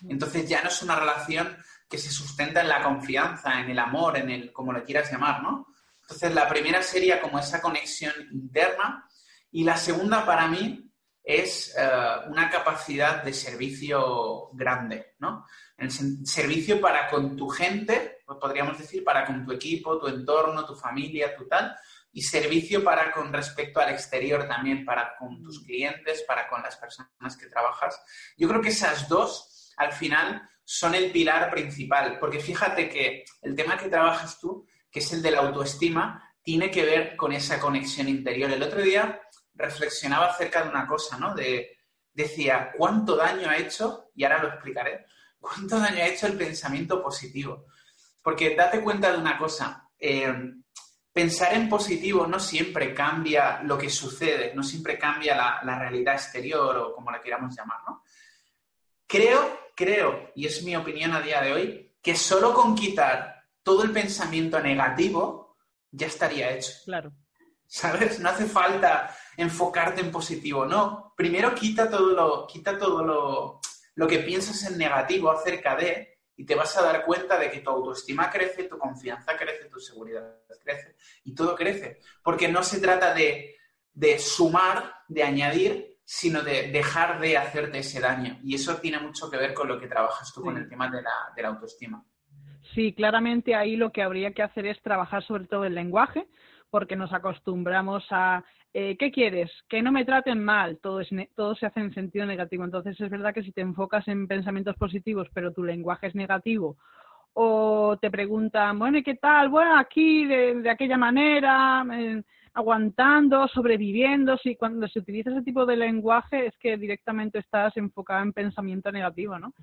Entonces ya no es una relación que se sustenta en la confianza, en el amor, en el, como le quieras llamar, ¿no? Entonces la primera sería como esa conexión interna y la segunda para mí es eh, una capacidad de servicio grande, ¿no? Servicio para con tu gente, pues podríamos decir, para con tu equipo, tu entorno, tu familia, tu tal, y servicio para con respecto al exterior también, para con tus clientes, para con las personas que trabajas. Yo creo que esas dos, al final, son el pilar principal, porque fíjate que el tema que trabajas tú, que es el de la autoestima, tiene que ver con esa conexión interior. El otro día reflexionaba acerca de una cosa, ¿no? De, decía, ¿cuánto daño ha hecho? Y ahora lo explicaré. ¿Cuánto daño ha hecho el pensamiento positivo? Porque date cuenta de una cosa. Eh, pensar en positivo no siempre cambia lo que sucede, no siempre cambia la, la realidad exterior o como la queramos llamar, ¿no? Creo, creo, y es mi opinión a día de hoy, que solo con quitar todo el pensamiento negativo ya estaría hecho. Claro. ¿Sabes? No hace falta enfocarte en positivo, no. Primero quita todo lo, quita todo lo, lo que piensas en negativo acerca de y te vas a dar cuenta de que tu autoestima crece, tu confianza crece, tu seguridad crece y todo crece. Porque no se trata de, de sumar, de añadir, sino de dejar de hacerte ese daño. Y eso tiene mucho que ver con lo que trabajas tú con el tema de la, de la autoestima. Sí, claramente ahí lo que habría que hacer es trabajar sobre todo el lenguaje, porque nos acostumbramos a eh, ¿qué quieres? Que no me traten mal, todo, es todo se hace en sentido negativo. Entonces es verdad que si te enfocas en pensamientos positivos, pero tu lenguaje es negativo, o te preguntan, bueno, ¿y qué tal? Bueno, aquí de, aquella manera, aguantando, sobreviviendo, si cuando se utiliza ese tipo de lenguaje es que directamente estás enfocado en pensamiento negativo, ¿no?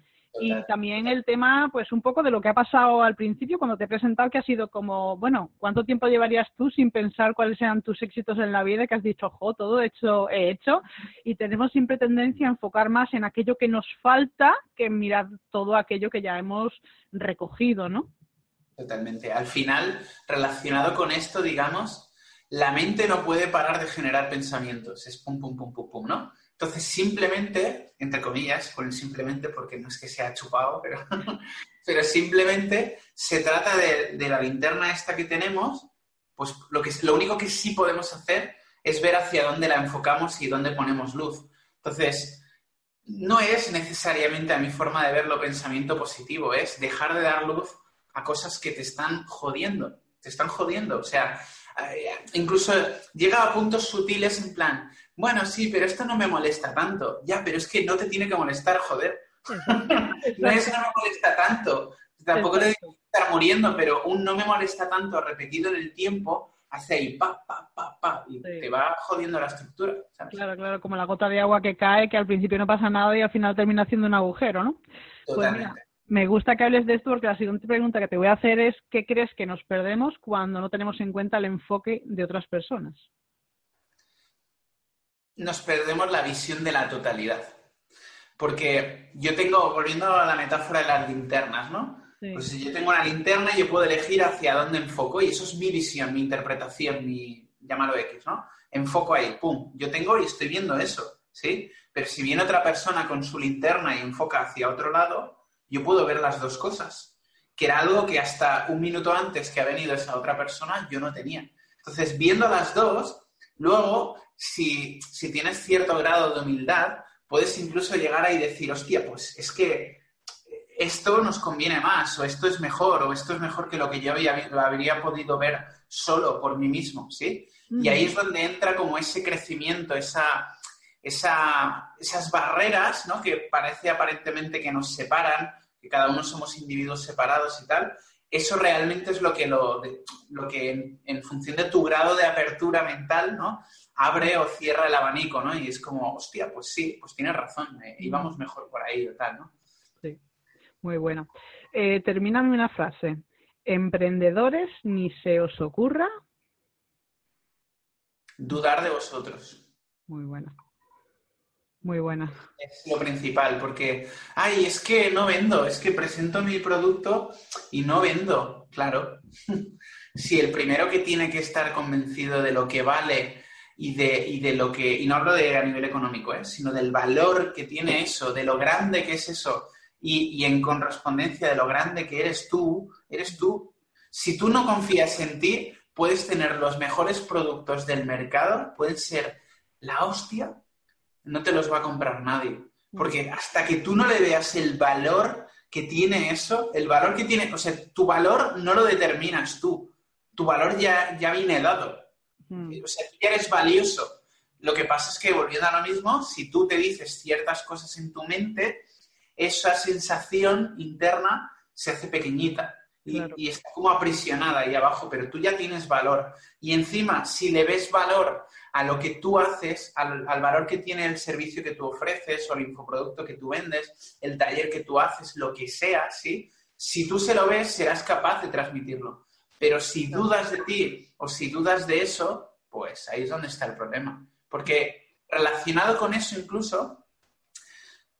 Y también el tema, pues un poco de lo que ha pasado al principio cuando te he presentado, que ha sido como, bueno, ¿cuánto tiempo llevarías tú sin pensar cuáles eran tus éxitos en la vida? Que has dicho, jo, todo hecho, he hecho. Y tenemos siempre tendencia a enfocar más en aquello que nos falta que en mirar todo aquello que ya hemos recogido, ¿no? Totalmente. Al final, relacionado con esto, digamos, la mente no puede parar de generar pensamientos. Es pum, pum, pum, pum, pum, ¿no? Entonces, simplemente, entre comillas, con el simplemente porque no es que sea chupado, pero, [LAUGHS] simplemente se trata de, la linterna esta que tenemos, pues lo, que, lo único que sí podemos hacer es ver hacia dónde la enfocamos y dónde ponemos luz. Entonces, no es necesariamente a mi forma de verlo pensamiento positivo, es dejar de dar luz a cosas que te están jodiendo, te están jodiendo. O sea, eh, incluso llega a puntos sutiles en plan, bueno, sí, pero esto no me molesta tanto. Ya, pero es que no te tiene que molestar, joder. [LAUGHS] no es que no me molesta tanto. Tampoco te que estar muriendo, pero un no me molesta tanto repetido en el tiempo hace ahí pa, pa, pa, pa, y te va jodiendo la estructura. Claro, claro, como la gota de agua que cae, que al principio no pasa nada y al final termina haciendo un agujero, ¿no? Pues Totalmente. Me gusta que hables de esto porque la siguiente pregunta que te voy a hacer es ¿qué crees que nos perdemos cuando no tenemos en cuenta el enfoque de otras personas? Nos perdemos la visión de la totalidad. Porque yo tengo, volviendo a la metáfora de las linternas, ¿no? Pues si yo tengo una linterna, yo puedo elegir hacia dónde enfoco y eso es mi visión, mi interpretación, mi, llámalo X, ¿no? Enfoco ahí, pum, yo tengo y estoy viendo eso, ¿sí? Pero si viene otra persona con su linterna y enfoca hacia otro lado, yo puedo ver las dos cosas, que era algo que hasta un minuto antes que ha venido esa otra persona yo no tenía. Entonces, viendo las dos, luego, si, si tienes cierto grado de humildad, puedes incluso llegar ahí y decir, hostia, pues es que esto nos conviene más, o esto es mejor, o esto es mejor que lo que yo había, habría podido ver solo por mí mismo, ¿sí? Y ahí es donde entra como ese crecimiento, esa, esas barreras, ¿no? Que parece aparentemente que nos separan, que cada uno somos individuos separados y tal. Eso realmente es lo que, lo, lo que en, función de tu grado de apertura mental, ¿no? Abre o cierra el abanico, ¿no? Y es como, hostia, pues sí, pues tienes razón, eh, íbamos mejor por ahí o tal, ¿no? Muy bueno. Eh, termíname una frase. Emprendedores, ni se os ocurra. Dudar de vosotros. Muy buena. Muy buena. Es lo principal, porque, ay, es que no vendo, es que presento mi producto y no vendo. Claro. [LAUGHS] si el primero que tiene que estar convencido de lo que vale y de, y de lo que, y no hablo de a nivel económico, ¿eh? sino del valor que tiene eso, de lo grande que es eso, y, en correspondencia de lo grande que eres tú, eres tú. Si tú no confías en ti, puedes tener los mejores productos del mercado, pueden ser la hostia, no te los va a comprar nadie. Porque hasta que tú no le veas el valor que tiene eso, el valor que tiene, o sea, tu valor no lo determinas tú, tu valor ya, ya viene dado. O sea, tú ya eres valioso. Lo que pasa es que, volviendo a lo mismo, si tú te dices ciertas cosas en tu mente, esa sensación interna se hace pequeñita y, está como aprisionada ahí abajo, pero tú ya tienes valor. Y encima, si le ves valor a lo que tú haces, al, valor que tiene el servicio que tú ofreces o el infoproducto que tú vendes, el taller que tú haces, lo que sea, ¿sí? Si tú se lo ves, serás capaz de transmitirlo. Pero si dudas de ti o si dudas de eso, pues ahí es donde está el problema. Porque relacionado con eso incluso,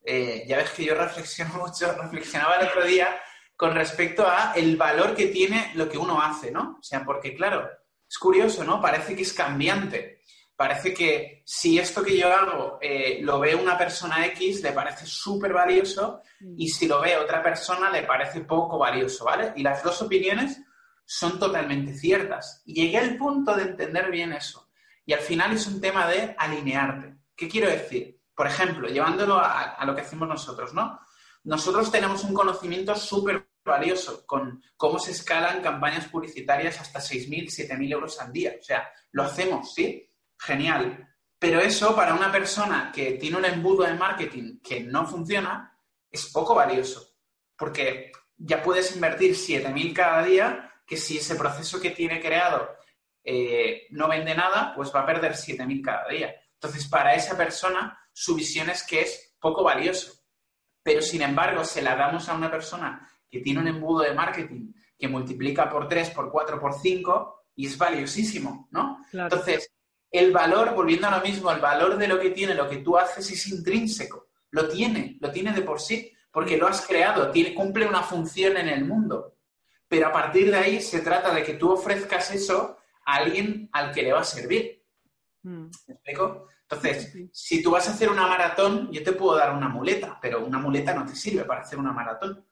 eh, ya ves que yo [LAUGHS] reflexiono mucho, reflexionaba el otro día con respecto a el valor que tiene lo que uno hace, ¿no? O sea, porque claro, es curioso, ¿no? Parece que es cambiante. Parece que si esto que yo hago eh, lo ve una persona X, le parece súper valioso y si lo ve otra persona, le parece poco valioso, ¿vale? Y las dos opiniones son totalmente ciertas. Y llegué al punto de entender bien eso. Y al final es un tema de alinearte. ¿Qué quiero decir? Por ejemplo, llevándolo a, lo que hacemos nosotros, ¿no? Nosotros tenemos un conocimiento súper valioso con cómo se escalan campañas publicitarias hasta 6.000, 7.000 euros al día. O sea, lo hacemos, ¿sí? Genial. Pero eso para una persona que tiene un embudo de marketing que no funciona es poco valioso. Porque ya puedes invertir 7.000 cada día, que si ese proceso que tiene creado eh, no vende nada, pues va a perder 7.000 cada día. Entonces, para esa persona su visión es que es poco valioso. Pero sin embargo, se la damos a una persona que tiene un embudo de marketing que multiplica por 3, por 4, por 5 y es valiosísimo, ¿no? Entonces, el valor, volviendo a lo mismo, el valor de lo que tiene, lo que tú haces es intrínseco. Lo tiene, lo tiene de por sí, porque lo has creado, tiene, cumple una función en el mundo. Pero a partir de ahí se trata de que tú ofrezcas eso a alguien al que le va a servir. Mm. ¿Me explico? Entonces, si tú vas a hacer una maratón, yo te puedo dar una muleta, pero una muleta no te sirve para hacer una maratón.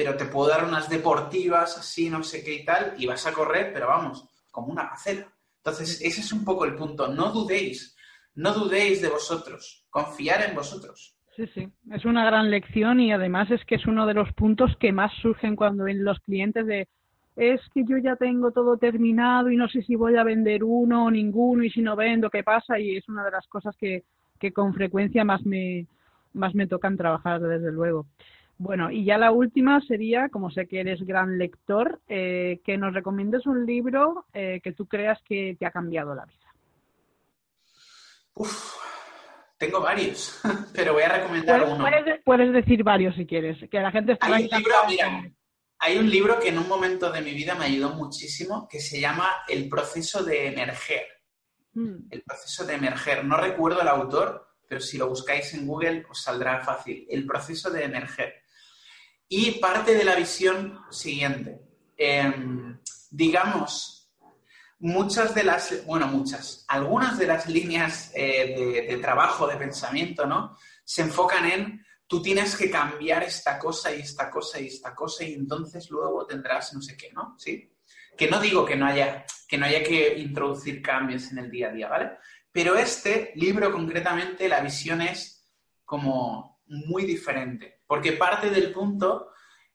Pero te puedo dar unas deportivas así, no sé qué y tal, y vas a correr, pero vamos, como una gacela. Entonces, ese es un poco el punto. No dudéis, no dudéis de vosotros, confiar en vosotros. Sí, sí, es una gran lección y además es que es uno de los puntos que más surgen cuando ven los clientes de es que yo ya tengo todo terminado y no sé si voy a vender uno o ninguno y si no vendo, ¿qué pasa? Y es una de las cosas que, que con frecuencia más me, más me tocan trabajar, desde luego. Bueno, y ya la última sería, como sé que eres gran lector, eh, que nos recomiendes un libro eh, que tú creas que te ha cambiado la vida. Uf, tengo varios, [LAUGHS] pero voy a recomendar uno. Puedes, decir varios si quieres, que la gente está hay un libro, mira, hay un libro que en un momento de mi vida me ayudó muchísimo, que se llama El proceso de emerger. Hmm. El proceso de emerger. No recuerdo el autor, pero si lo buscáis en Google os saldrá fácil. El proceso de emerger. Y parte de la visión siguiente. Em, digamos, muchas de las, bueno, muchas, algunas de las líneas eh, de, trabajo, de pensamiento, ¿no? Se enfocan en tú tienes que cambiar esta cosa y esta cosa y esta cosa y entonces luego tendrás no sé qué, ¿no? ¿Sí? Que no digo que no haya que, no haya que introducir cambios en el día a día, ¿vale? Pero este libro concretamente, la visión es como muy diferente, porque parte del punto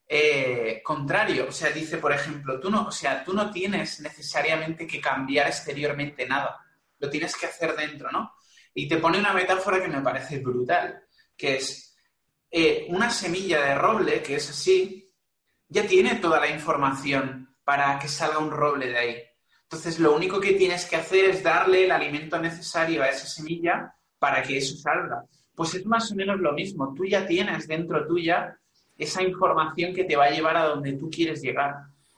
eh, contrario, o sea, dice, por ejemplo, tú no, o sea, tú no tienes necesariamente que cambiar exteriormente nada, lo tienes que hacer dentro, ¿no? Y te pone una metáfora que me parece brutal, que es eh, una semilla de roble, que es así, ya tiene toda la información para que salga un roble de ahí. Entonces, lo único que tienes que hacer es darle el alimento necesario a esa semilla para que eso salga. Pues es más o menos lo mismo. Tú ya tienes dentro tuya esa información que te va a llevar a donde tú quieres llegar.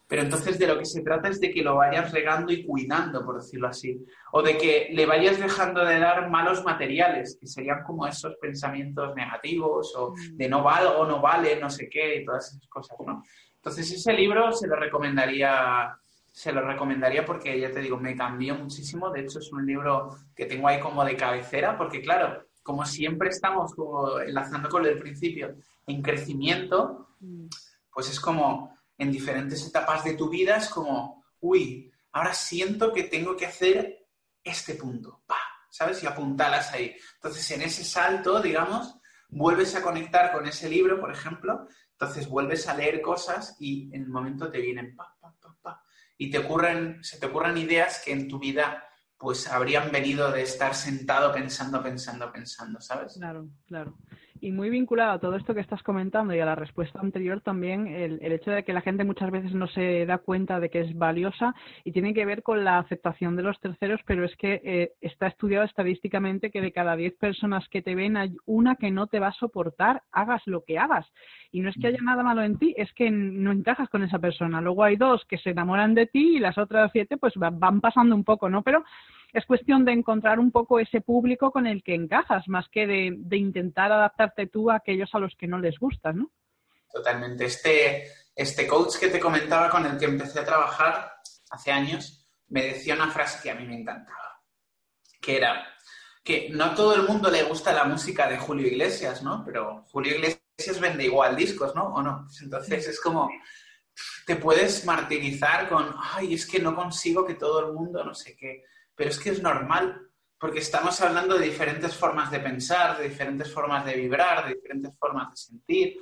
Pero entonces de lo que se trata es de que lo vayas regando y cuidando, por decirlo así. O de que le vayas dejando de dar malos materiales, que serían como esos pensamientos negativos o de no valgo, no vale, no sé qué, y todas esas cosas, ¿no? Entonces ese libro se lo recomendaría se lo recomendaría porque, ya te digo, me cambió muchísimo. De hecho, es un libro que tengo ahí como de cabecera, porque claro, como siempre estamos como enlazando con el principio, en crecimiento, pues es como en diferentes etapas de tu vida, es como, uy, ahora siento que tengo que hacer este punto, pa, ¿sabes? Y apuntalas ahí. Entonces, en ese salto, digamos, vuelves a conectar con ese libro, por ejemplo, entonces vuelves a leer cosas y en el momento te vienen pa, y te ocurren, se te ocurren ideas que en tu vida pues habrían venido de estar sentado pensando, pensando, pensando, ¿sabes? Claro, claro. Y muy vinculado a todo esto que estás comentando y a la respuesta anterior también, el, hecho de que la gente muchas veces no se da cuenta de que es valiosa y tiene que ver con la aceptación de los terceros, pero es que eh, está estudiado estadísticamente que de cada 10 personas que te ven hay una que no te va a soportar, hagas lo que hagas. Y no es que haya nada malo en ti, es que no encajas con esa persona. Luego hay dos que se enamoran de ti y las otras siete pues van pasando un poco, ¿no? Pero es cuestión de encontrar un poco ese público con el que encajas, más que de, intentar adaptarte tú a aquellos a los que no les gustas, ¿no? Totalmente. Este, este coach que te comentaba con el que empecé a trabajar hace años, me decía una frase que a mí me encantaba, que era que no a todo el mundo le gusta la música de Julio Iglesias, ¿no? Pero Julio Iglesias vende igual discos, ¿no? ¿O no? Entonces es como, te puedes martirizar con, ay, es que no consigo que todo el mundo no sé qué pero es que es normal, porque estamos hablando de diferentes formas de pensar, de diferentes formas de vibrar, de diferentes formas de sentir.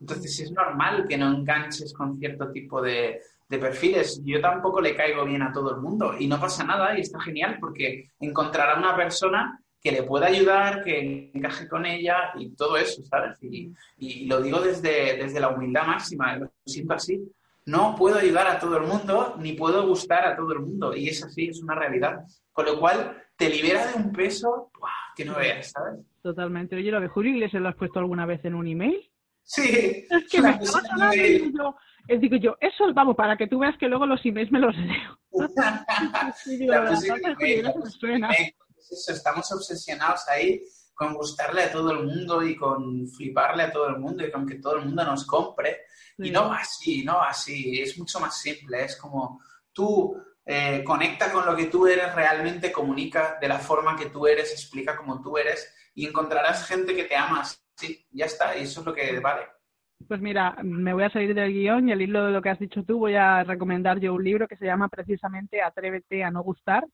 Entonces es normal que no enganches con cierto tipo de, perfiles. Yo tampoco le caigo bien a todo el mundo y no pasa nada y está genial porque encontrará una persona que le pueda ayudar, que encaje con ella y todo eso, ¿sabes? Y, lo digo desde, desde la humildad máxima, lo siento así, no puedo ayudar a todo el mundo ni puedo gustar a todo el mundo. Y es así, es una realidad. Con lo cual, te libera de un peso que no veas, ¿sabes? Totalmente. Oye, lo de Julio Iglesias lo has puesto alguna vez en un email. Sí. Es que [LAUGHS] me estaba sonando y yo, digo yo, eso vamos, para que tú veas que luego los emails me los leo. Estamos obsesionados ahí con gustarle a todo el mundo y con fliparle a todo el mundo y con que todo el mundo nos compre. Y no así, no así, es mucho más simple, es como tú eh, conecta con lo que tú eres, realmente comunica de la forma que tú eres, explica como tú eres y encontrarás gente que te ama Sí, ya está, y eso es lo que vale. Pues mira, me voy a salir del guion y al hilo de lo que has dicho tú voy a recomendar yo un libro que se llama precisamente Atrévete a no gustar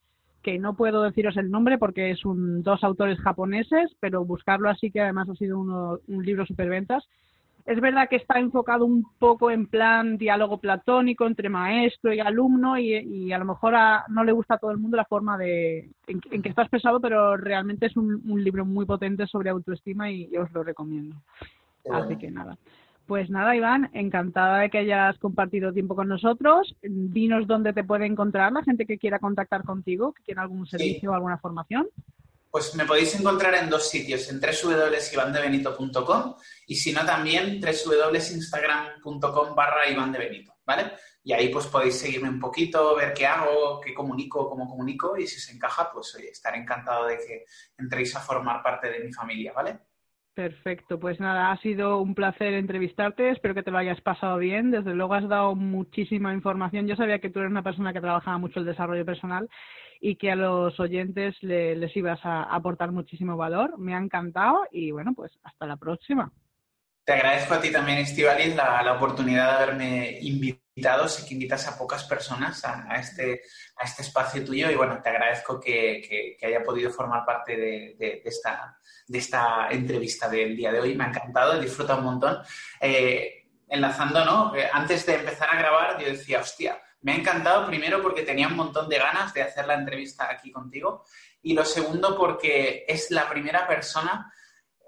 que no puedo deciros el nombre porque es un dos autores japoneses, pero buscarlo así que además ha sido uno, un libro superventas. Es verdad que está enfocado un poco en plan diálogo platónico entre maestro y alumno y, a lo mejor no le gusta a todo el mundo la forma de en, que está expresado, pero realmente es un, libro muy potente sobre autoestima y os lo recomiendo. Así que nada. Pues nada, Iván, encantada de que hayas compartido tiempo con nosotros. Dinos dónde te puede encontrar la gente que quiera contactar contigo, que quiera algún servicio o alguna formación. Pues me podéis encontrar en dos sitios, en www.ivandebenito.com y si no también www.instagram.com barra ivandebenito, ¿vale? Y ahí pues podéis seguirme un poquito, ver qué hago, qué comunico, cómo comunico y si os encaja, pues oye, estaré encantado de que entréis a formar parte de mi familia, ¿vale? Perfecto, pues nada, ha sido un placer entrevistarte, espero que te lo hayas pasado bien, desde luego has dado muchísima información, yo sabía que tú eres una persona que trabajaba mucho el desarrollo personal y que a los oyentes les ibas a aportar muchísimo valor, me ha encantado y bueno, pues hasta la próxima. Te agradezco a ti también, Estivalis, la, la oportunidad de haberme invitado, sé que invitas a pocas personas a, este, a este espacio tuyo y bueno, te agradezco que, haya podido formar parte de esta de esta entrevista del día de hoy. Me ha encantado, he disfrutado un montón. Eh, enlazando, ¿no? Eh, antes de empezar a grabar, yo decía, hostia, me ha encantado primero porque tenía un montón de ganas de hacer la entrevista aquí contigo y lo segundo porque es la primera persona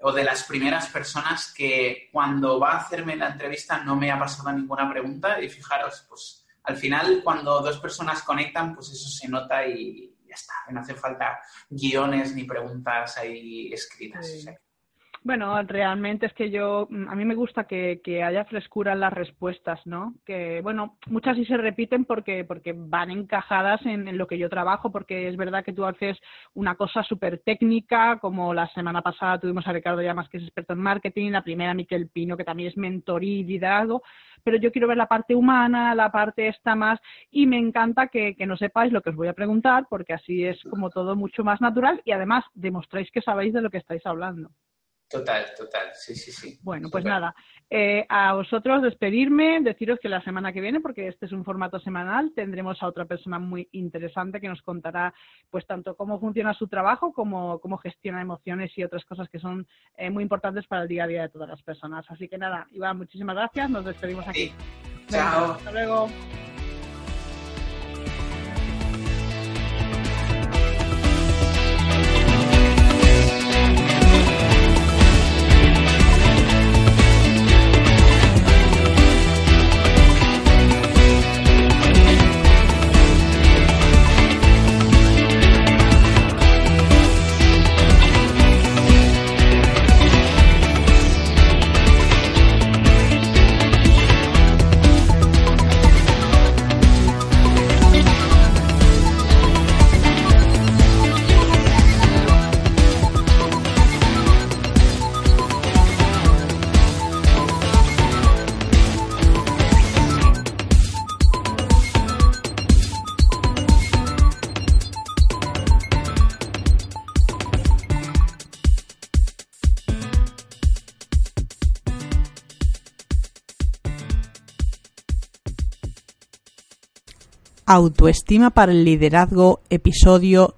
o de las primeras personas que cuando va a hacerme la entrevista no me ha pasado ninguna pregunta y fijaros, pues al final cuando dos personas conectan, pues eso se nota y, ya está, no hace falta guiones ni preguntas ahí escritas. Bueno, realmente es que yo, a mí me gusta que, haya frescura en las respuestas, ¿no? Que, bueno, muchas sí se repiten porque, porque van encajadas en, lo que yo trabajo, porque es verdad que tú haces una cosa súper técnica, como la semana pasada tuvimos a Ricardo Llamas, que es experto en marketing, la primera Miquel Pino, que también es mentor y liderazgo, pero yo quiero ver la parte humana, la parte esta más, y me encanta que, que no sepáis lo que os voy a preguntar, porque así es como todo mucho más natural y además demostráis que sabéis de lo que estáis hablando. Total, total, sí, sí, sí. Bueno, pues nada, eh, a vosotros despedirme, deciros que la semana que viene, porque este es un formato semanal, tendremos a otra persona muy interesante que nos contará pues tanto cómo funciona su trabajo como cómo gestiona emociones y otras cosas que son eh, muy importantes para el día a día de todas las personas. Así que nada, Iván, muchísimas gracias, nos despedimos aquí. Chao. hasta luego. Autoestima para el Liderazgo, episodio